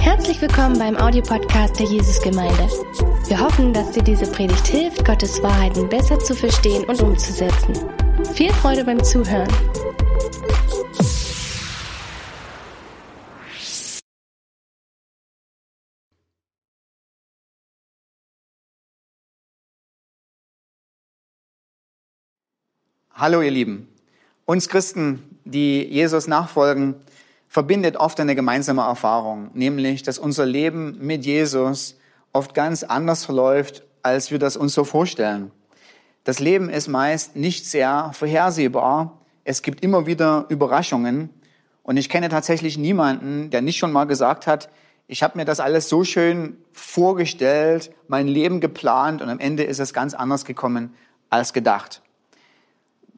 Herzlich willkommen beim Audiopodcast der Jesusgemeinde. Wir hoffen, dass dir diese Predigt hilft, Gottes Wahrheiten besser zu verstehen und umzusetzen. Viel Freude beim Zuhören. Hallo ihr Lieben. Uns Christen, die Jesus nachfolgen, verbindet oft eine gemeinsame Erfahrung, nämlich, dass unser Leben mit Jesus oft ganz anders verläuft, als wir das uns so vorstellen. Das Leben ist meist nicht sehr vorhersehbar. Es gibt immer wieder Überraschungen. Und ich kenne tatsächlich niemanden, der nicht schon mal gesagt hat, ich habe mir das alles so schön vorgestellt, mein Leben geplant und am Ende ist es ganz anders gekommen als gedacht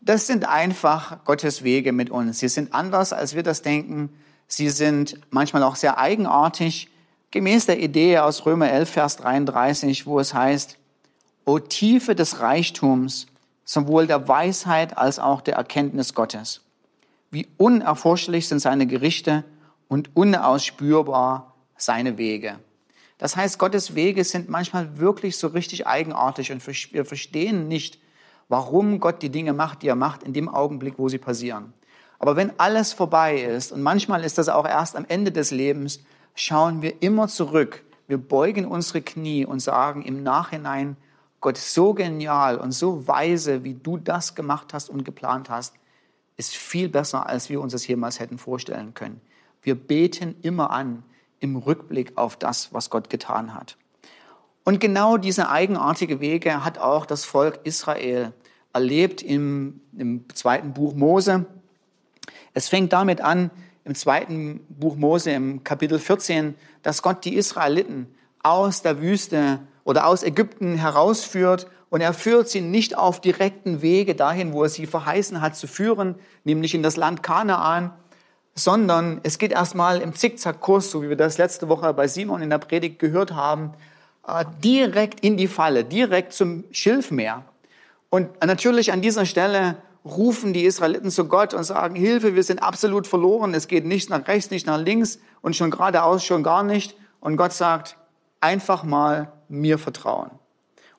das sind einfach Gottes Wege mit uns. Sie sind anders, als wir das denken. Sie sind manchmal auch sehr eigenartig, gemäß der Idee aus Römer 11, Vers 33, wo es heißt, O Tiefe des Reichtums, sowohl der Weisheit als auch der Erkenntnis Gottes. Wie unerforschlich sind seine Gerichte und unausspürbar seine Wege. Das heißt, Gottes Wege sind manchmal wirklich so richtig eigenartig und wir verstehen nicht, warum Gott die Dinge macht, die er macht, in dem Augenblick, wo sie passieren. Aber wenn alles vorbei ist, und manchmal ist das auch erst am Ende des Lebens, schauen wir immer zurück. Wir beugen unsere Knie und sagen im Nachhinein, Gott so genial und so weise, wie du das gemacht hast und geplant hast, ist viel besser, als wir uns das jemals hätten vorstellen können. Wir beten immer an im Rückblick auf das, was Gott getan hat. Und genau diese eigenartige Wege hat auch das Volk Israel erlebt im, im zweiten Buch Mose. Es fängt damit an, im zweiten Buch Mose, im Kapitel 14, dass Gott die Israeliten aus der Wüste oder aus Ägypten herausführt und er führt sie nicht auf direkten Wege dahin, wo er sie verheißen hat zu führen, nämlich in das Land Kanaan, sondern es geht erstmal im Zickzackkurs, so wie wir das letzte Woche bei Simon in der Predigt gehört haben, äh, direkt in die Falle, direkt zum Schilfmeer. Und natürlich an dieser Stelle rufen die Israeliten zu Gott und sagen, Hilfe, wir sind absolut verloren, es geht nicht nach rechts, nicht nach links und schon geradeaus schon gar nicht. Und Gott sagt, einfach mal mir vertrauen.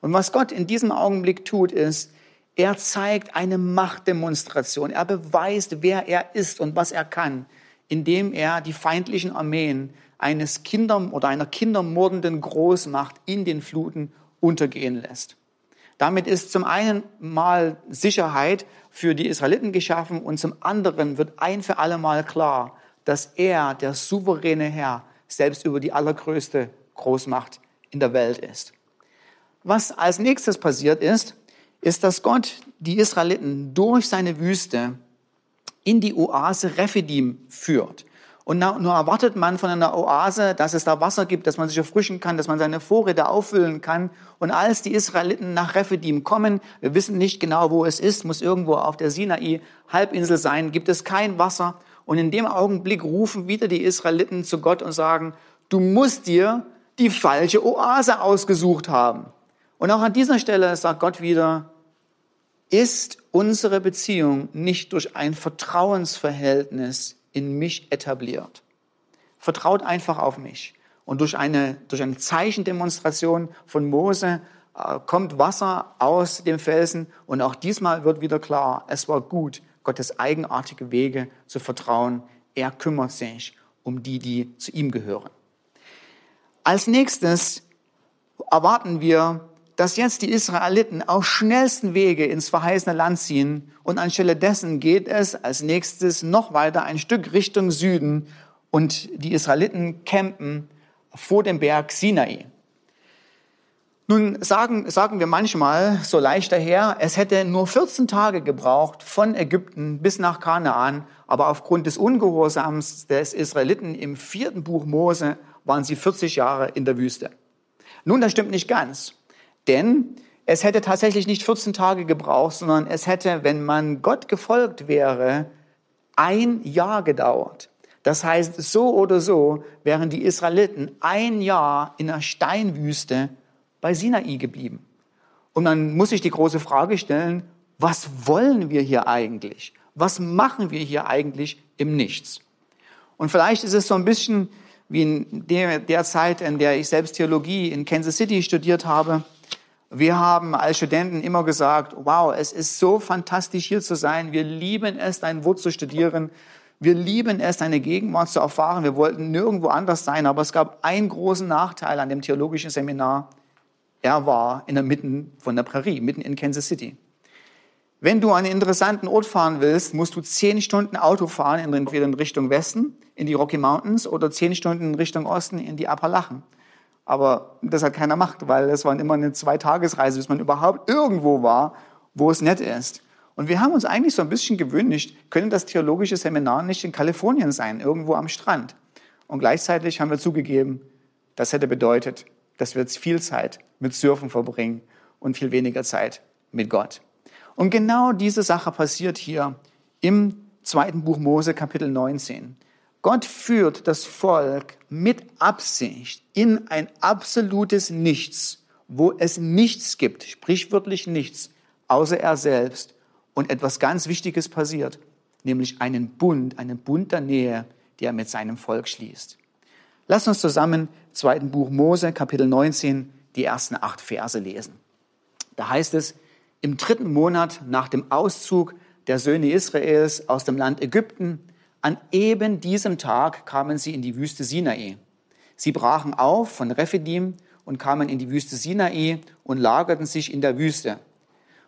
Und was Gott in diesem Augenblick tut, ist, er zeigt eine Machtdemonstration. Er beweist, wer er ist und was er kann, indem er die feindlichen Armeen eines Kinder oder einer kindermordenden Großmacht in den Fluten untergehen lässt. Damit ist zum einen mal Sicherheit für die Israeliten geschaffen und zum anderen wird ein für alle Mal klar, dass er, der souveräne Herr, selbst über die allergrößte Großmacht in der Welt ist. Was als nächstes passiert ist, ist, dass Gott die Israeliten durch seine Wüste in die Oase Rephidim führt. Und nur erwartet man von einer Oase, dass es da Wasser gibt, dass man sich erfrischen kann, dass man seine Vorräte auffüllen kann. Und als die Israeliten nach Rephidim kommen, wir wissen nicht genau, wo es ist, muss irgendwo auf der Sinai-Halbinsel sein, gibt es kein Wasser. Und in dem Augenblick rufen wieder die Israeliten zu Gott und sagen, du musst dir die falsche Oase ausgesucht haben. Und auch an dieser Stelle sagt Gott wieder, ist unsere Beziehung nicht durch ein Vertrauensverhältnis in mich etabliert. Vertraut einfach auf mich. Und durch eine, durch eine Zeichendemonstration von Mose äh, kommt Wasser aus dem Felsen. Und auch diesmal wird wieder klar, es war gut, Gottes eigenartige Wege zu vertrauen. Er kümmert sich um die, die zu ihm gehören. Als nächstes erwarten wir dass jetzt die Israeliten auf schnellsten Wege ins verheißene Land ziehen und anstelle dessen geht es als nächstes noch weiter ein Stück Richtung Süden und die Israeliten campen vor dem Berg Sinai. Nun sagen, sagen wir manchmal so leicht daher, es hätte nur 14 Tage gebraucht von Ägypten bis nach Kanaan, aber aufgrund des Ungehorsams des Israeliten im vierten Buch Mose waren sie 40 Jahre in der Wüste. Nun, das stimmt nicht ganz. Denn es hätte tatsächlich nicht 14 Tage gebraucht, sondern es hätte, wenn man Gott gefolgt wäre, ein Jahr gedauert. Das heißt, so oder so wären die Israeliten ein Jahr in der Steinwüste bei Sinai geblieben. Und man muss sich die große Frage stellen, was wollen wir hier eigentlich? Was machen wir hier eigentlich im Nichts? Und vielleicht ist es so ein bisschen wie in der, der Zeit, in der ich selbst Theologie in Kansas City studiert habe. Wir haben als Studenten immer gesagt, wow, es ist so fantastisch hier zu sein. Wir lieben es, dein Wort zu studieren. Wir lieben es, deine Gegenwart zu erfahren. Wir wollten nirgendwo anders sein. Aber es gab einen großen Nachteil an dem theologischen Seminar. Er war in der Mitte von der Prärie, mitten in Kansas City. Wenn du an einen interessanten Ort fahren willst, musst du zehn Stunden Auto fahren, entweder in Richtung Westen, in die Rocky Mountains, oder zehn Stunden in Richtung Osten, in die Appalachen. Aber das hat keiner gemacht, weil es war immer eine Zweitagesreise, bis man überhaupt irgendwo war, wo es nett ist. Und wir haben uns eigentlich so ein bisschen gewöhnt, können das theologische Seminar nicht in Kalifornien sein, irgendwo am Strand. Und gleichzeitig haben wir zugegeben, das hätte bedeutet, dass wir jetzt viel Zeit mit Surfen verbringen und viel weniger Zeit mit Gott. Und genau diese Sache passiert hier im zweiten Buch Mose Kapitel 19. Gott führt das Volk mit Absicht in ein absolutes Nichts, wo es nichts gibt, sprichwörtlich nichts, außer er selbst. Und etwas ganz Wichtiges passiert, nämlich einen Bund, einen Bund der Nähe, die er mit seinem Volk schließt. Lass uns zusammen zweiten Buch Mose, Kapitel 19, die ersten acht Verse lesen. Da heißt es, im dritten Monat nach dem Auszug der Söhne Israels aus dem Land Ägypten, an eben diesem Tag kamen sie in die Wüste Sinai. Sie brachen auf von Rephidim und kamen in die Wüste Sinai und lagerten sich in der Wüste.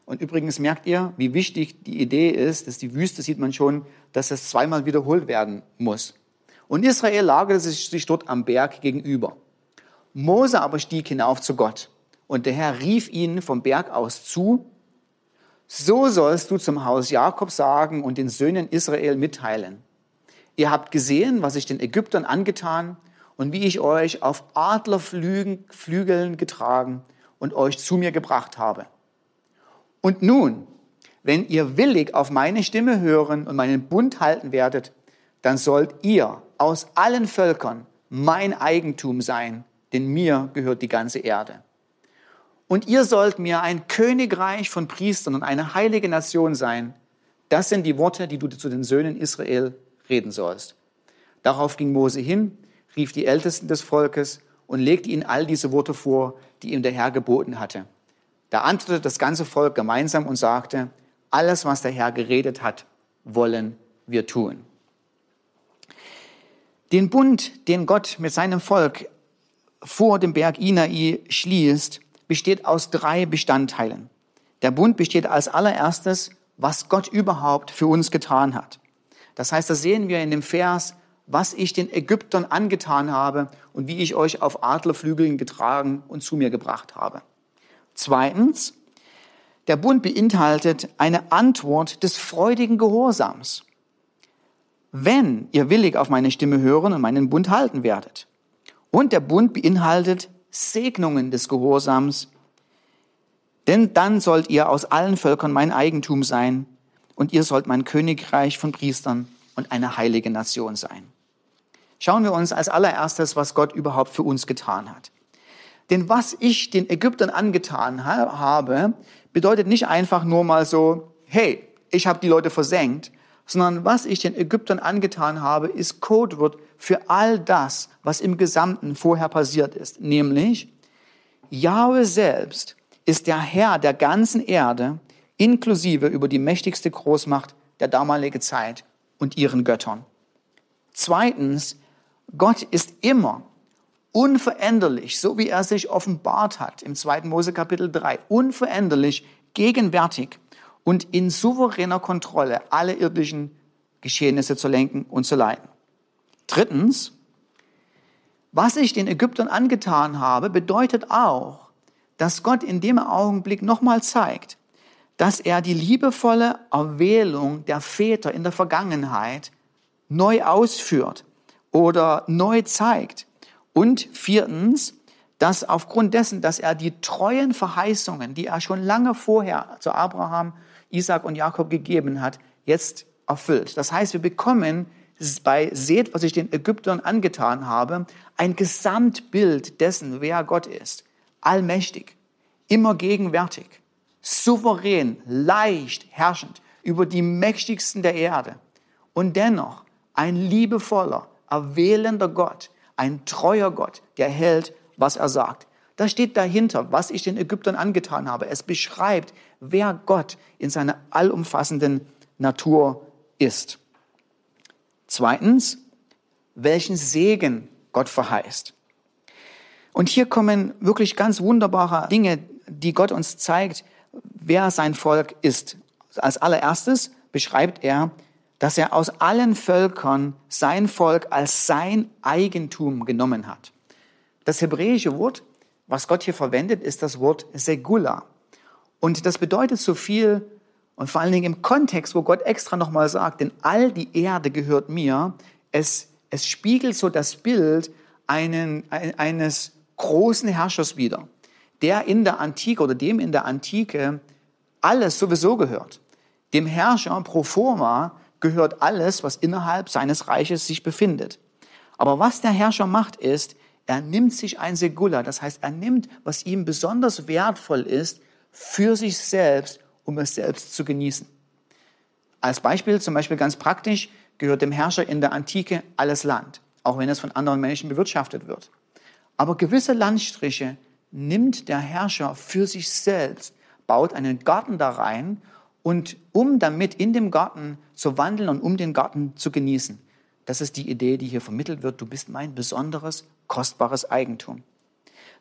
Und übrigens merkt ihr, wie wichtig die Idee ist, dass die Wüste sieht man schon, dass es zweimal wiederholt werden muss. Und Israel lagerte sich dort am Berg gegenüber. Mose aber stieg hinauf zu Gott. Und der Herr rief ihnen vom Berg aus zu, so sollst du zum Haus Jakob sagen und den Söhnen Israel mitteilen. Ihr habt gesehen, was ich den Ägyptern angetan und wie ich euch auf Adlerflügeln getragen und euch zu mir gebracht habe. Und nun, wenn ihr willig auf meine Stimme hören und meinen Bund halten werdet, dann sollt ihr aus allen Völkern mein Eigentum sein, denn mir gehört die ganze Erde. Und ihr sollt mir ein Königreich von Priestern und eine heilige Nation sein. Das sind die Worte, die du zu den Söhnen Israel reden sollst. Darauf ging Mose hin, rief die Ältesten des Volkes und legte ihnen all diese Worte vor, die ihm der Herr geboten hatte. Da antwortete das ganze Volk gemeinsam und sagte, alles, was der Herr geredet hat, wollen wir tun. Den Bund, den Gott mit seinem Volk vor dem Berg Inai schließt, besteht aus drei Bestandteilen. Der Bund besteht als allererstes, was Gott überhaupt für uns getan hat. Das heißt, da sehen wir in dem Vers, was ich den Ägyptern angetan habe und wie ich euch auf Adlerflügeln getragen und zu mir gebracht habe. Zweitens, der Bund beinhaltet eine Antwort des freudigen Gehorsams. Wenn ihr willig auf meine Stimme hören und meinen Bund halten werdet. Und der Bund beinhaltet Segnungen des Gehorsams. Denn dann sollt ihr aus allen Völkern mein Eigentum sein und ihr sollt mein Königreich von Priestern und eine heilige Nation sein. Schauen wir uns als allererstes, was Gott überhaupt für uns getan hat. Denn was ich den Ägyptern angetan habe, bedeutet nicht einfach nur mal so, hey, ich habe die Leute versenkt, sondern was ich den Ägyptern angetan habe, ist Codewort für all das, was im Gesamten vorher passiert ist. Nämlich, Jahwe selbst ist der Herr der ganzen Erde, inklusive über die mächtigste Großmacht der damaligen Zeit und ihren Göttern. Zweitens, Gott ist immer unveränderlich, so wie er sich offenbart hat im 2. Mose Kapitel 3, unveränderlich, gegenwärtig und in souveräner Kontrolle alle irdischen Geschehnisse zu lenken und zu leiten. Drittens, was ich den Ägyptern angetan habe, bedeutet auch, dass Gott in dem Augenblick nochmal zeigt, dass er die liebevolle Erwählung der Väter in der Vergangenheit neu ausführt oder neu zeigt. Und viertens, dass aufgrund dessen, dass er die treuen Verheißungen, die er schon lange vorher zu Abraham, Isaac und Jakob gegeben hat, jetzt erfüllt. Das heißt, wir bekommen bei Seht, was ich den Ägyptern angetan habe, ein Gesamtbild dessen, wer Gott ist. Allmächtig, immer gegenwärtig, souverän, leicht herrschend über die mächtigsten der Erde. Und dennoch ein liebevoller, erwählender Gott, Ein treuer Gott, der hält, was er sagt. Da steht dahinter, was ich den Ägyptern angetan habe. Es beschreibt, wer Gott in seiner allumfassenden Natur ist. Zweitens, welchen Segen Gott verheißt. Und hier kommen wirklich ganz wunderbare Dinge, die Gott uns zeigt, wer sein Volk ist. Als allererstes beschreibt er, dass er aus allen Völkern sein Volk als sein Eigentum genommen hat. Das hebräische Wort, was Gott hier verwendet, ist das Wort Segula. Und das bedeutet so viel, und vor allen Dingen im Kontext, wo Gott extra nochmal sagt, denn all die Erde gehört mir, es, es spiegelt so das Bild einen, eines großen Herrschers wider, der in der Antike oder dem in der Antike alles sowieso gehört. Dem Herrscher pro forma gehört alles, was innerhalb seines Reiches sich befindet. Aber was der Herrscher macht, ist, er nimmt sich ein Segula, das heißt, er nimmt, was ihm besonders wertvoll ist, für sich selbst, um es selbst zu genießen. Als Beispiel, zum Beispiel ganz praktisch, gehört dem Herrscher in der Antike alles Land, auch wenn es von anderen Menschen bewirtschaftet wird. Aber gewisse Landstriche nimmt der Herrscher für sich selbst, baut einen Garten da rein und um damit in dem Garten zu wandeln und um den Garten zu genießen. Das ist die Idee, die hier vermittelt wird. Du bist mein besonderes, kostbares Eigentum.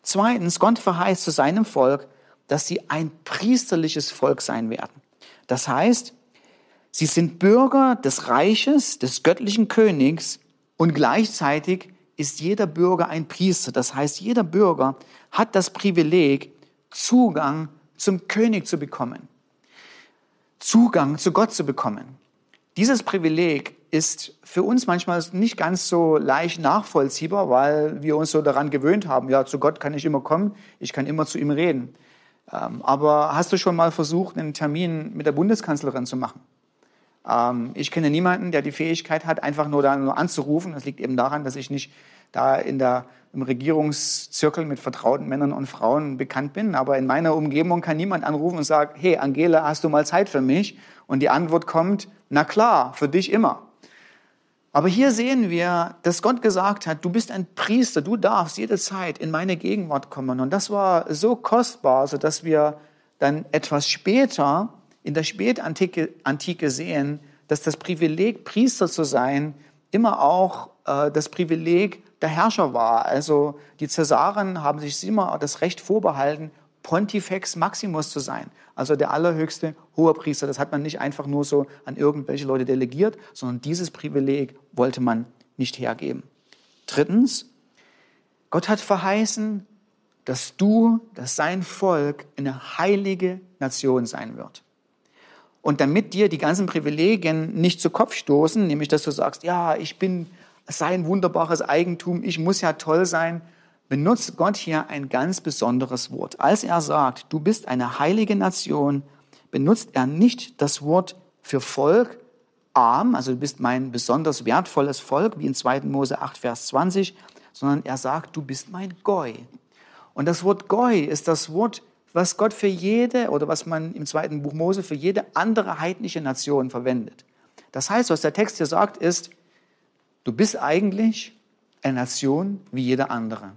Zweitens, Gott verheißt zu seinem Volk, dass sie ein priesterliches Volk sein werden. Das heißt, sie sind Bürger des Reiches, des göttlichen Königs und gleichzeitig ist jeder Bürger ein Priester. Das heißt, jeder Bürger hat das Privileg, Zugang zum König zu bekommen. Zugang zu Gott zu bekommen. Dieses Privileg ist für uns manchmal nicht ganz so leicht nachvollziehbar, weil wir uns so daran gewöhnt haben, ja, zu Gott kann ich immer kommen, ich kann immer zu ihm reden. Ähm, aber hast du schon mal versucht, einen Termin mit der Bundeskanzlerin zu machen? Ähm, ich kenne niemanden, der die Fähigkeit hat, einfach nur da nur anzurufen. Das liegt eben daran, dass ich nicht da in der, im Regierungszirkel mit vertrauten Männern und Frauen bekannt bin. Aber in meiner Umgebung kann niemand anrufen und sagen, hey, Angela, hast du mal Zeit für mich? Und die Antwort kommt, na klar, für dich immer. Aber hier sehen wir, dass Gott gesagt hat, du bist ein Priester, du darfst jederzeit in meine Gegenwart kommen. Und das war so kostbar, so dass wir dann etwas später in der Spätantike Antike sehen, dass das Privileg, Priester zu sein, immer auch äh, das Privileg der Herrscher war. Also die Cäsaren haben sich immer das Recht vorbehalten, Pontifex Maximus zu sein, also der allerhöchste Hohepriester. Das hat man nicht einfach nur so an irgendwelche Leute delegiert, sondern dieses Privileg wollte man nicht hergeben. Drittens, Gott hat verheißen, dass du, dass sein Volk eine heilige Nation sein wird. Und damit dir die ganzen Privilegien nicht zu Kopf stoßen, nämlich dass du sagst, ja, ich bin sein wunderbares Eigentum, ich muss ja toll sein, benutzt Gott hier ein ganz besonderes Wort. Als er sagt, du bist eine heilige Nation, benutzt er nicht das Wort für Volk, arm, also du bist mein besonders wertvolles Volk, wie in 2. Mose 8, Vers 20, sondern er sagt, du bist mein Goi. Und das Wort Goi ist das Wort, was Gott für jede oder was man im zweiten Buch Mose für jede andere heidnische Nation verwendet. Das heißt, was der Text hier sagt, ist, du bist eigentlich eine Nation wie jede andere.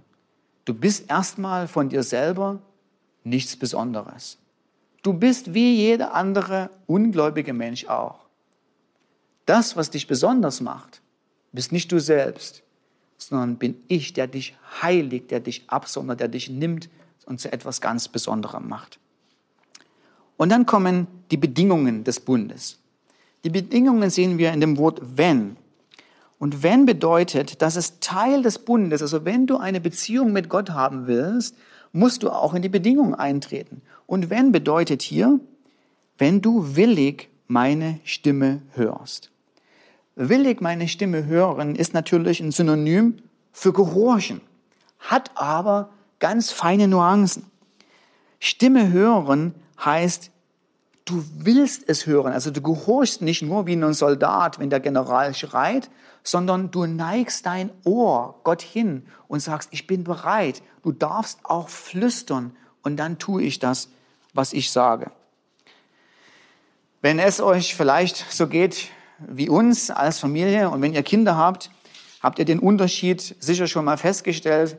Du bist erstmal von dir selber nichts Besonderes. Du bist wie jeder andere ungläubige Mensch auch. Das, was dich besonders macht, bist nicht du selbst, sondern bin ich, der dich heiligt, der dich absondert, der dich nimmt und zu etwas ganz Besonderem macht. Und dann kommen die Bedingungen des Bundes. Die Bedingungen sehen wir in dem Wort wenn. Und wenn bedeutet, dass es Teil des Bundes, also wenn du eine Beziehung mit Gott haben willst, musst du auch in die Bedingungen eintreten. Und wenn bedeutet hier, wenn du willig meine Stimme hörst. Willig meine Stimme hören ist natürlich ein Synonym für gehorchen, hat aber ganz feine Nuancen. Stimme hören heißt, du willst es hören. Also du gehorchst nicht nur wie ein Soldat, wenn der General schreit, sondern du neigst dein Ohr Gott hin und sagst, ich bin bereit. Du darfst auch flüstern und dann tue ich das, was ich sage. Wenn es euch vielleicht so geht wie uns als Familie und wenn ihr Kinder habt, Habt ihr den Unterschied sicher schon mal festgestellt?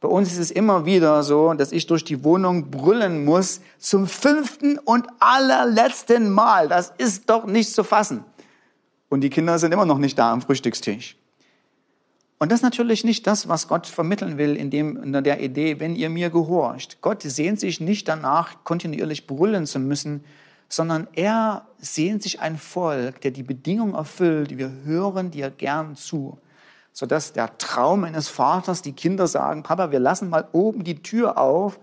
Bei uns ist es immer wieder so, dass ich durch die Wohnung brüllen muss zum fünften und allerletzten Mal. Das ist doch nicht zu fassen. Und die Kinder sind immer noch nicht da am Frühstückstisch. Und das ist natürlich nicht das, was Gott vermitteln will in, dem, in der Idee, wenn ihr mir gehorcht. Gott sehnt sich nicht danach, kontinuierlich brüllen zu müssen, sondern er sehnt sich ein Volk, der die Bedingungen erfüllt. Wir hören dir gern zu. Sodass der Traum eines Vaters, die Kinder sagen, Papa, wir lassen mal oben die Tür auf.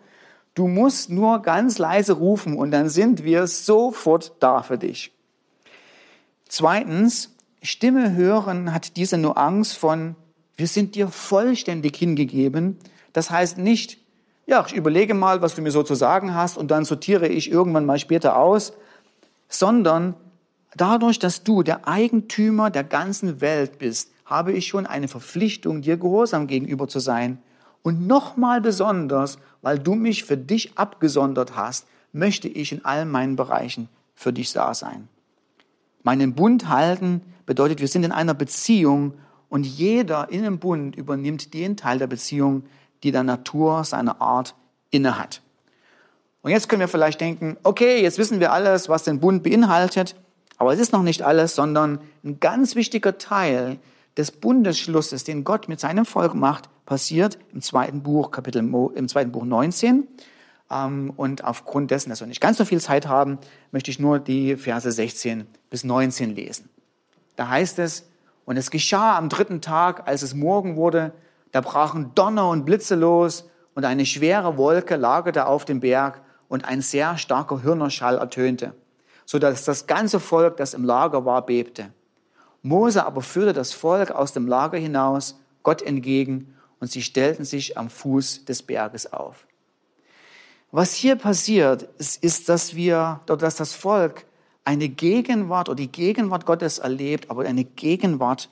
Du musst nur ganz leise rufen und dann sind wir sofort da für dich. Zweitens, Stimme hören hat diese Nuance von wir sind dir vollständig hingegeben. Das heißt nicht, ja, ich überlege mal, was du mir so zu sagen hast und dann sortiere ich irgendwann mal später aus, sondern dadurch, dass du der Eigentümer der ganzen Welt bist, habe ich schon eine Verpflichtung, dir gehorsam gegenüber zu sein. Und nochmal besonders, weil du mich für dich abgesondert hast, möchte ich in allen meinen Bereichen für dich da sein. Meinen Bund halten bedeutet, wir sind in einer Beziehung und jeder in dem Bund übernimmt den Teil der Beziehung, die der Natur seiner Art innehat. Und jetzt können wir vielleicht denken, okay, jetzt wissen wir alles, was den Bund beinhaltet, aber es ist noch nicht alles, sondern ein ganz wichtiger Teil des Bundesschlusses, den Gott mit seinem Volk macht, passiert im zweiten Buch, Kapitel, im zweiten Buch 19. Ähm, und aufgrund dessen, dass wir nicht ganz so viel Zeit haben, möchte ich nur die Verse 16 bis 19 lesen. Da heißt es, und es geschah am dritten Tag, als es Morgen wurde, da brachen Donner und Blitze los und eine schwere Wolke lagerte auf dem Berg und ein sehr starker Hörnerschall ertönte, so dass das ganze Volk, das im Lager war, bebte. Mose aber führte das Volk aus dem Lager hinaus, Gott entgegen, und sie stellten sich am Fuß des Berges auf. Was hier passiert, ist, ist dass wir, dass das Volk eine Gegenwart oder die Gegenwart Gottes erlebt, aber eine Gegenwart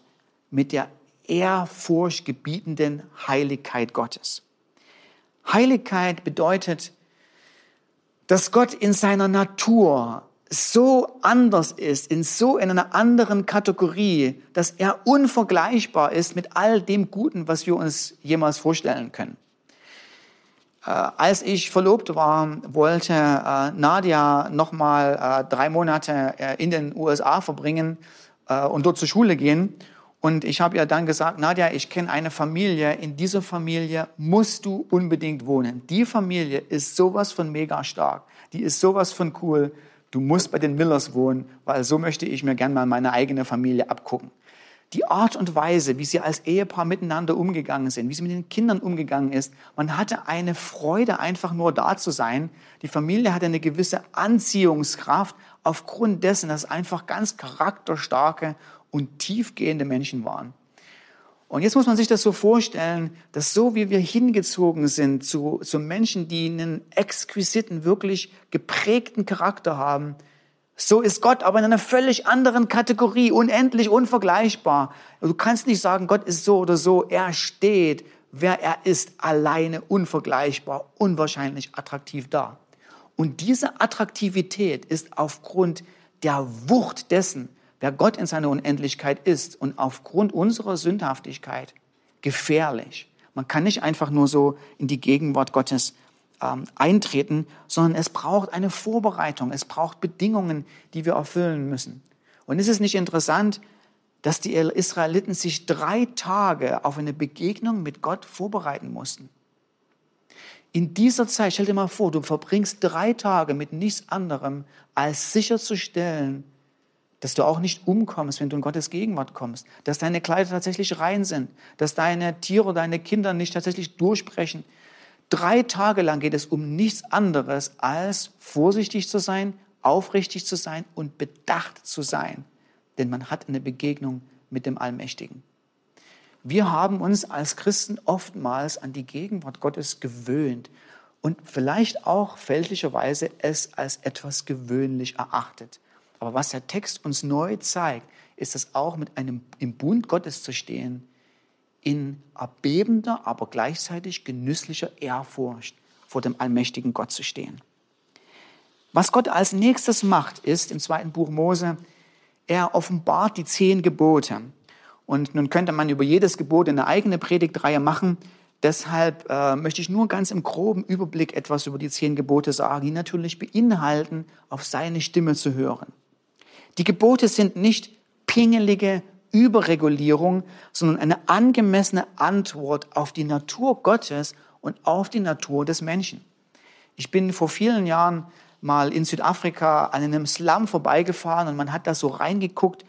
mit der ehrfurchtgebietenden Heiligkeit Gottes. Heiligkeit bedeutet, dass Gott in seiner Natur so anders ist, in so in einer anderen Kategorie, dass er unvergleichbar ist mit all dem Guten, was wir uns jemals vorstellen können. Äh, als ich verlobt war, wollte äh, Nadia nochmal äh, drei Monate äh, in den USA verbringen äh, und dort zur Schule gehen. Und ich habe ihr dann gesagt, Nadia, ich kenne eine Familie, in dieser Familie musst du unbedingt wohnen. Die Familie ist sowas von mega stark, die ist sowas von cool. Du musst bei den Millers wohnen, weil so möchte ich mir gern mal meine eigene Familie abgucken die Art und Weise, wie sie als Ehepaar miteinander umgegangen sind, wie sie mit den Kindern umgegangen ist. Man hatte eine Freude, einfach nur da zu sein. Die Familie hatte eine gewisse Anziehungskraft aufgrund dessen, dass einfach ganz charakterstarke und tiefgehende Menschen waren. Und jetzt muss man sich das so vorstellen, dass so wie wir hingezogen sind zu, zu Menschen, die einen exquisiten, wirklich geprägten Charakter haben, so ist Gott aber in einer völlig anderen Kategorie, unendlich unvergleichbar. Du kannst nicht sagen, Gott ist so oder so. Er steht, wer er ist, alleine unvergleichbar, unwahrscheinlich attraktiv da. Und diese Attraktivität ist aufgrund der Wucht dessen, wer Gott in seiner Unendlichkeit ist und aufgrund unserer Sündhaftigkeit gefährlich. Man kann nicht einfach nur so in die Gegenwart Gottes ähm, eintreten, sondern es braucht eine Vorbereitung, es braucht Bedingungen, die wir erfüllen müssen. Und ist es nicht interessant, dass die Israeliten sich drei Tage auf eine Begegnung mit Gott vorbereiten mussten? In dieser Zeit, stell dir mal vor, du verbringst drei Tage mit nichts anderem, als sicherzustellen, dass du auch nicht umkommst, wenn du in Gottes Gegenwart kommst, dass deine Kleider tatsächlich rein sind, dass deine Tiere, deine Kinder nicht tatsächlich durchbrechen, Drei Tage lang geht es um nichts anderes, als vorsichtig zu sein, aufrichtig zu sein und bedacht zu sein. Denn man hat eine Begegnung mit dem Allmächtigen. Wir haben uns als Christen oftmals an die Gegenwart Gottes gewöhnt und vielleicht auch fälschlicherweise es als etwas gewöhnlich erachtet. Aber was der Text uns neu zeigt, ist es auch mit einem im Bund Gottes zu stehen, in erbebender, aber gleichzeitig genüsslicher Ehrfurcht vor dem allmächtigen Gott zu stehen. Was Gott als nächstes macht, ist im zweiten Buch Mose, er offenbart die zehn Gebote. Und nun könnte man über jedes Gebot eine eigene Predigtreihe machen. Deshalb äh, möchte ich nur ganz im groben Überblick etwas über die zehn Gebote sagen, die natürlich beinhalten, auf seine Stimme zu hören. Die Gebote sind nicht pingelige Überregulierung, sondern eine angemessene Antwort auf die Natur Gottes und auf die Natur des Menschen. Ich bin vor vielen Jahren mal in Südafrika an einem Slum vorbeigefahren und man hat da so reingeguckt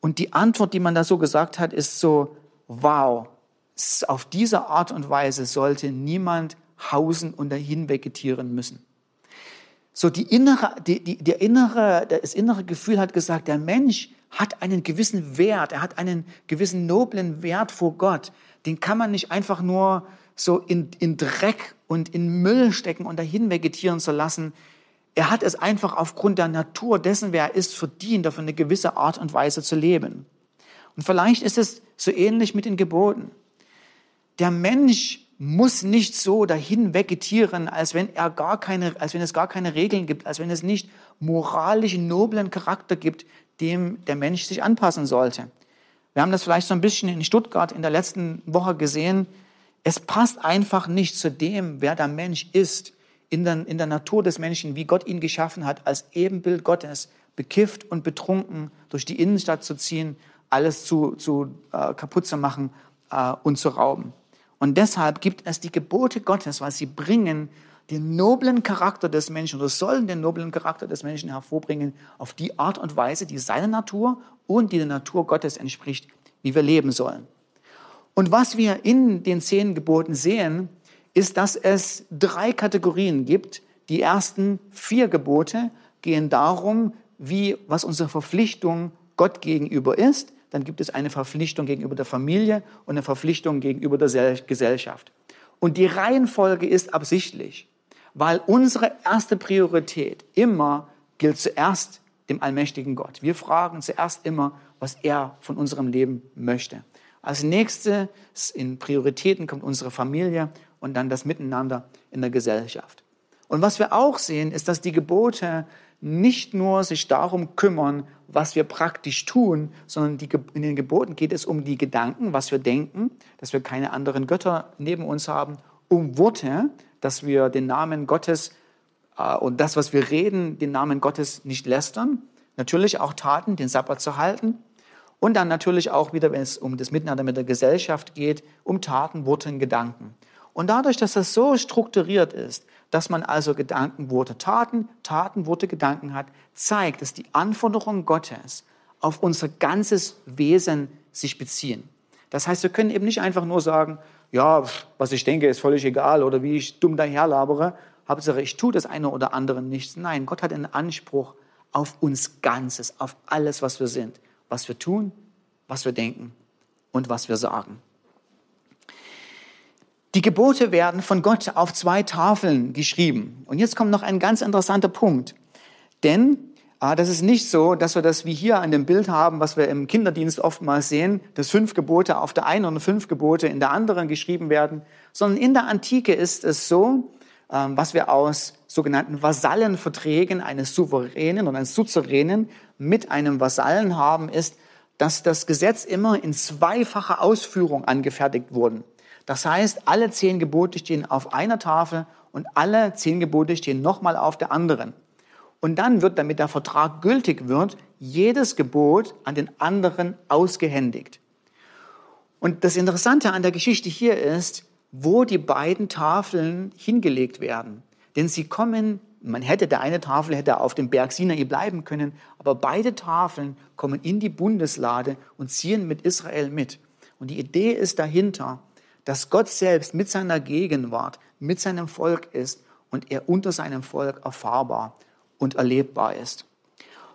und die Antwort, die man da so gesagt hat, ist so, wow, auf diese Art und Weise sollte niemand hausen und dahin vegetieren müssen. So die innere, die, die, der innere, das innere Gefühl hat gesagt, der Mensch hat einen gewissen Wert, er hat einen gewissen noblen Wert vor Gott. Den kann man nicht einfach nur so in, in Dreck und in Müll stecken und dahin vegetieren zu lassen. Er hat es einfach aufgrund der Natur dessen, wer er ist, verdient, auf eine gewisse Art und Weise zu leben. Und vielleicht ist es so ähnlich mit den Geboten. Der Mensch muss nicht so dahin vegetieren, als wenn er gar keine, als wenn es gar keine Regeln gibt, als wenn es nicht moralisch noblen Charakter gibt, dem der Mensch sich anpassen sollte. Wir haben das vielleicht so ein bisschen in Stuttgart in der letzten Woche gesehen. Es passt einfach nicht zu dem, wer der Mensch ist, in der, in der Natur des Menschen, wie Gott ihn geschaffen hat, als Ebenbild Gottes, bekifft und betrunken durch die Innenstadt zu ziehen, alles zu, zu äh, kaputt zu machen äh, und zu rauben. Und deshalb gibt es die Gebote Gottes, weil sie bringen den noblen Charakter des Menschen oder sollen den noblen Charakter des Menschen hervorbringen auf die Art und Weise, die seiner Natur und die der Natur Gottes entspricht, wie wir leben sollen. Und was wir in den zehn Geboten sehen, ist, dass es drei Kategorien gibt. Die ersten vier Gebote gehen darum, wie, was unsere Verpflichtung Gott gegenüber ist. Dann gibt es eine Verpflichtung gegenüber der Familie und eine Verpflichtung gegenüber der Gesellschaft. Und die Reihenfolge ist absichtlich weil unsere erste Priorität immer gilt zuerst dem allmächtigen Gott. Wir fragen zuerst immer, was er von unserem Leben möchte. Als nächstes in Prioritäten kommt unsere Familie und dann das Miteinander in der Gesellschaft. Und was wir auch sehen, ist, dass die Gebote nicht nur sich darum kümmern, was wir praktisch tun, sondern die, in den Geboten geht es um die Gedanken, was wir denken, dass wir keine anderen Götter neben uns haben, um Worte, dass wir den Namen Gottes äh, und das, was wir reden, den Namen Gottes nicht lästern. Natürlich auch Taten, den Sabbat zu halten. Und dann natürlich auch wieder, wenn es um das Miteinander mit der Gesellschaft geht, um Taten, Worte und Gedanken. Und dadurch, dass das so strukturiert ist, dass man also Gedanken, Worte, Taten, Taten, Worte, Gedanken hat, zeigt, dass die Anforderungen Gottes auf unser ganzes Wesen sich beziehen. Das heißt, wir können eben nicht einfach nur sagen, ja, was ich denke, ist völlig egal oder wie ich dumm daherlabere. Hauptsache, ich tue das eine oder andere nicht. Nein, Gott hat einen Anspruch auf uns Ganzes, auf alles, was wir sind, was wir tun, was wir denken und was wir sagen. Die Gebote werden von Gott auf zwei Tafeln geschrieben. Und jetzt kommt noch ein ganz interessanter Punkt. Denn Ah, das ist nicht so, dass wir das wie hier an dem Bild haben, was wir im Kinderdienst oftmals sehen, dass fünf Gebote auf der einen und fünf Gebote in der anderen geschrieben werden, sondern in der Antike ist es so, ähm, was wir aus sogenannten Vasallenverträgen eines Souveränen und eines Suzeränen mit einem Vasallen haben, ist, dass das Gesetz immer in zweifacher Ausführung angefertigt wurde. Das heißt, alle zehn Gebote stehen auf einer Tafel und alle zehn Gebote stehen nochmal auf der anderen. Und dann wird, damit der Vertrag gültig wird, jedes Gebot an den anderen ausgehändigt. Und das Interessante an der Geschichte hier ist, wo die beiden Tafeln hingelegt werden. Denn sie kommen, man hätte, der eine Tafel hätte auf dem Berg Sinai bleiben können, aber beide Tafeln kommen in die Bundeslade und ziehen mit Israel mit. Und die Idee ist dahinter, dass Gott selbst mit seiner Gegenwart, mit seinem Volk ist und er unter seinem Volk erfahrbar und erlebbar ist.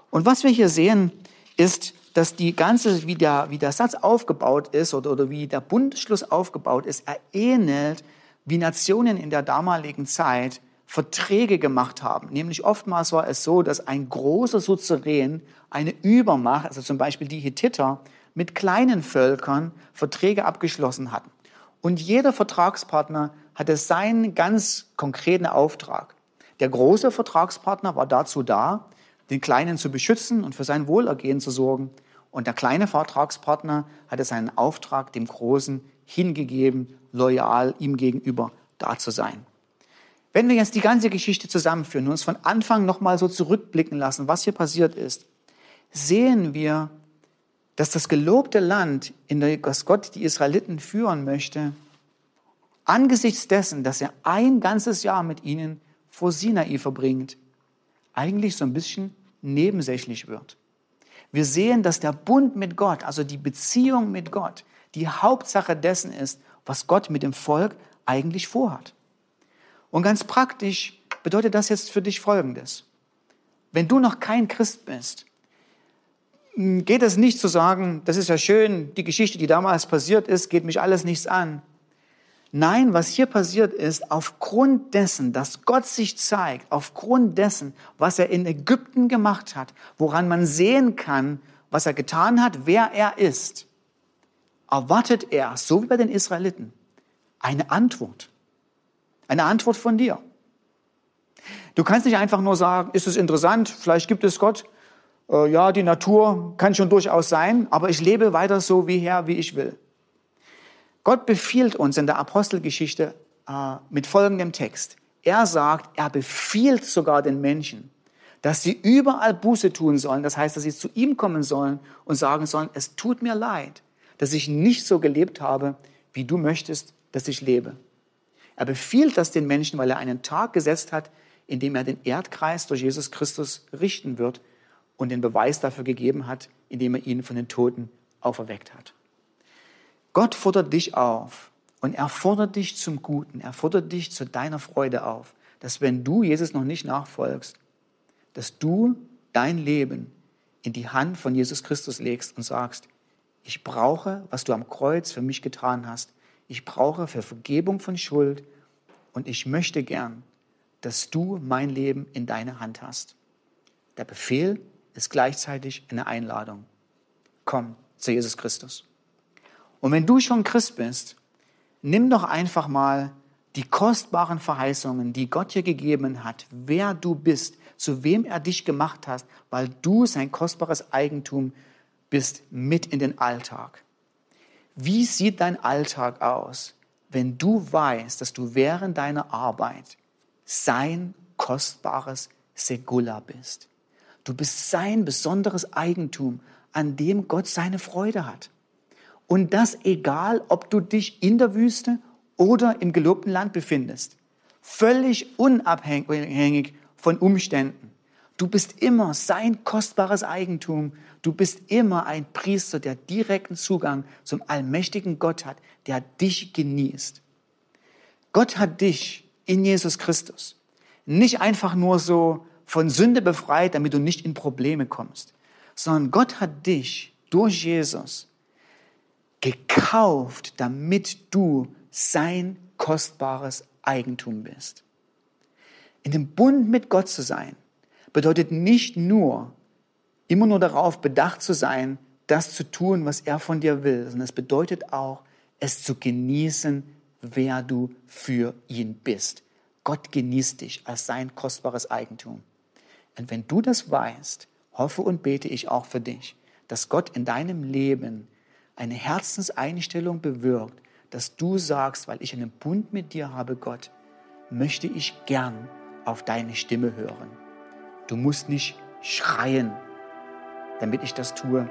Und was wir hier sehen, ist, dass die ganze, wie der, wie der Satz aufgebaut ist oder, oder wie der Bundesschluss aufgebaut ist, er ähnelt, wie Nationen in der damaligen Zeit Verträge gemacht haben. Nämlich oftmals war es so, dass ein großer Suzerän eine Übermacht, also zum Beispiel die Hethiter, mit kleinen Völkern Verträge abgeschlossen hatten. Und jeder Vertragspartner hatte seinen ganz konkreten Auftrag. Der große Vertragspartner war dazu da, den Kleinen zu beschützen und für sein Wohlergehen zu sorgen. Und der kleine Vertragspartner hatte seinen Auftrag dem Großen hingegeben, loyal ihm gegenüber da zu sein. Wenn wir jetzt die ganze Geschichte zusammenführen und uns von Anfang nochmal so zurückblicken lassen, was hier passiert ist, sehen wir, dass das gelobte Land, in das Gott die Israeliten führen möchte, angesichts dessen, dass er ein ganzes Jahr mit ihnen vor Sinai verbringt, eigentlich so ein bisschen nebensächlich wird. Wir sehen, dass der Bund mit Gott, also die Beziehung mit Gott, die Hauptsache dessen ist, was Gott mit dem Volk eigentlich vorhat. Und ganz praktisch bedeutet das jetzt für dich Folgendes. Wenn du noch kein Christ bist, geht es nicht zu sagen, das ist ja schön, die Geschichte, die damals passiert ist, geht mich alles nichts an. Nein, was hier passiert ist, aufgrund dessen, dass Gott sich zeigt, aufgrund dessen, was er in Ägypten gemacht hat, woran man sehen kann, was er getan hat, wer er ist, erwartet er, so wie bei den Israeliten, eine Antwort. Eine Antwort von dir. Du kannst nicht einfach nur sagen, ist es interessant, vielleicht gibt es Gott. Äh, ja, die Natur kann schon durchaus sein, aber ich lebe weiter so wie her, wie ich will. Gott befiehlt uns in der Apostelgeschichte äh, mit folgendem Text. Er sagt, er befiehlt sogar den Menschen, dass sie überall Buße tun sollen. Das heißt, dass sie zu ihm kommen sollen und sagen sollen, es tut mir leid, dass ich nicht so gelebt habe, wie du möchtest, dass ich lebe. Er befiehlt das den Menschen, weil er einen Tag gesetzt hat, in dem er den Erdkreis durch Jesus Christus richten wird und den Beweis dafür gegeben hat, indem er ihn von den Toten auferweckt hat. Gott fordert dich auf und er fordert dich zum Guten, er fordert dich zu deiner Freude auf, dass wenn du Jesus noch nicht nachfolgst, dass du dein Leben in die Hand von Jesus Christus legst und sagst, ich brauche, was du am Kreuz für mich getan hast. Ich brauche für Vergebung von Schuld und ich möchte gern, dass du mein Leben in deine Hand hast. Der Befehl ist gleichzeitig eine Einladung. Komm zu Jesus Christus. Und wenn du schon Christ bist, nimm doch einfach mal die kostbaren Verheißungen, die Gott dir gegeben hat, wer du bist, zu wem er dich gemacht hat, weil du sein kostbares Eigentum bist, mit in den Alltag. Wie sieht dein Alltag aus, wenn du weißt, dass du während deiner Arbeit sein kostbares Segula bist? Du bist sein besonderes Eigentum, an dem Gott seine Freude hat. Und das egal, ob du dich in der Wüste oder im gelobten Land befindest. Völlig unabhängig von Umständen. Du bist immer sein kostbares Eigentum. Du bist immer ein Priester, der direkten Zugang zum allmächtigen Gott hat, der dich genießt. Gott hat dich in Jesus Christus nicht einfach nur so von Sünde befreit, damit du nicht in Probleme kommst, sondern Gott hat dich durch Jesus gekauft, damit du sein kostbares Eigentum bist. In dem Bund mit Gott zu sein, bedeutet nicht nur, immer nur darauf bedacht zu sein, das zu tun, was er von dir will, sondern es bedeutet auch, es zu genießen, wer du für ihn bist. Gott genießt dich als sein kostbares Eigentum. Und wenn du das weißt, hoffe und bete ich auch für dich, dass Gott in deinem Leben eine Herzenseinstellung bewirkt, dass du sagst, weil ich einen Bund mit dir habe, Gott, möchte ich gern auf deine Stimme hören. Du musst nicht schreien, damit ich das tue,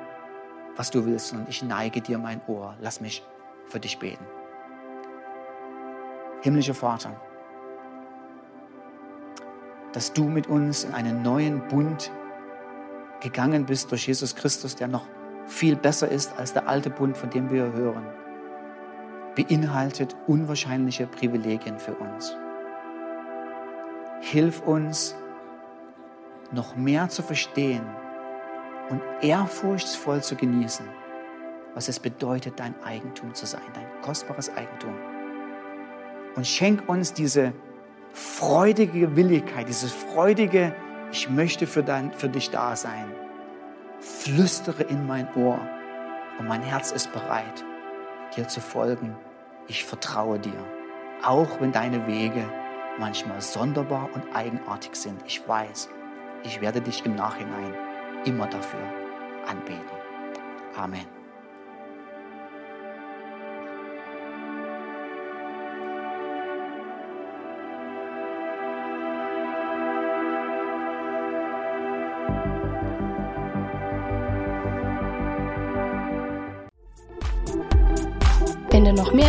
was du willst, sondern ich neige dir mein Ohr. Lass mich für dich beten. Himmlischer Vater, dass du mit uns in einen neuen Bund gegangen bist durch Jesus Christus, der noch viel besser ist als der alte Bund, von dem wir hören, beinhaltet unwahrscheinliche Privilegien für uns. Hilf uns, noch mehr zu verstehen und ehrfurchtsvoll zu genießen, was es bedeutet, dein Eigentum zu sein, dein kostbares Eigentum. Und schenk uns diese freudige Willigkeit, dieses freudige, ich möchte für, dein, für dich da sein flüstere in mein Ohr und mein Herz ist bereit, dir zu folgen. Ich vertraue dir, auch wenn deine Wege manchmal sonderbar und eigenartig sind. Ich weiß, ich werde dich im Nachhinein immer dafür anbeten. Amen.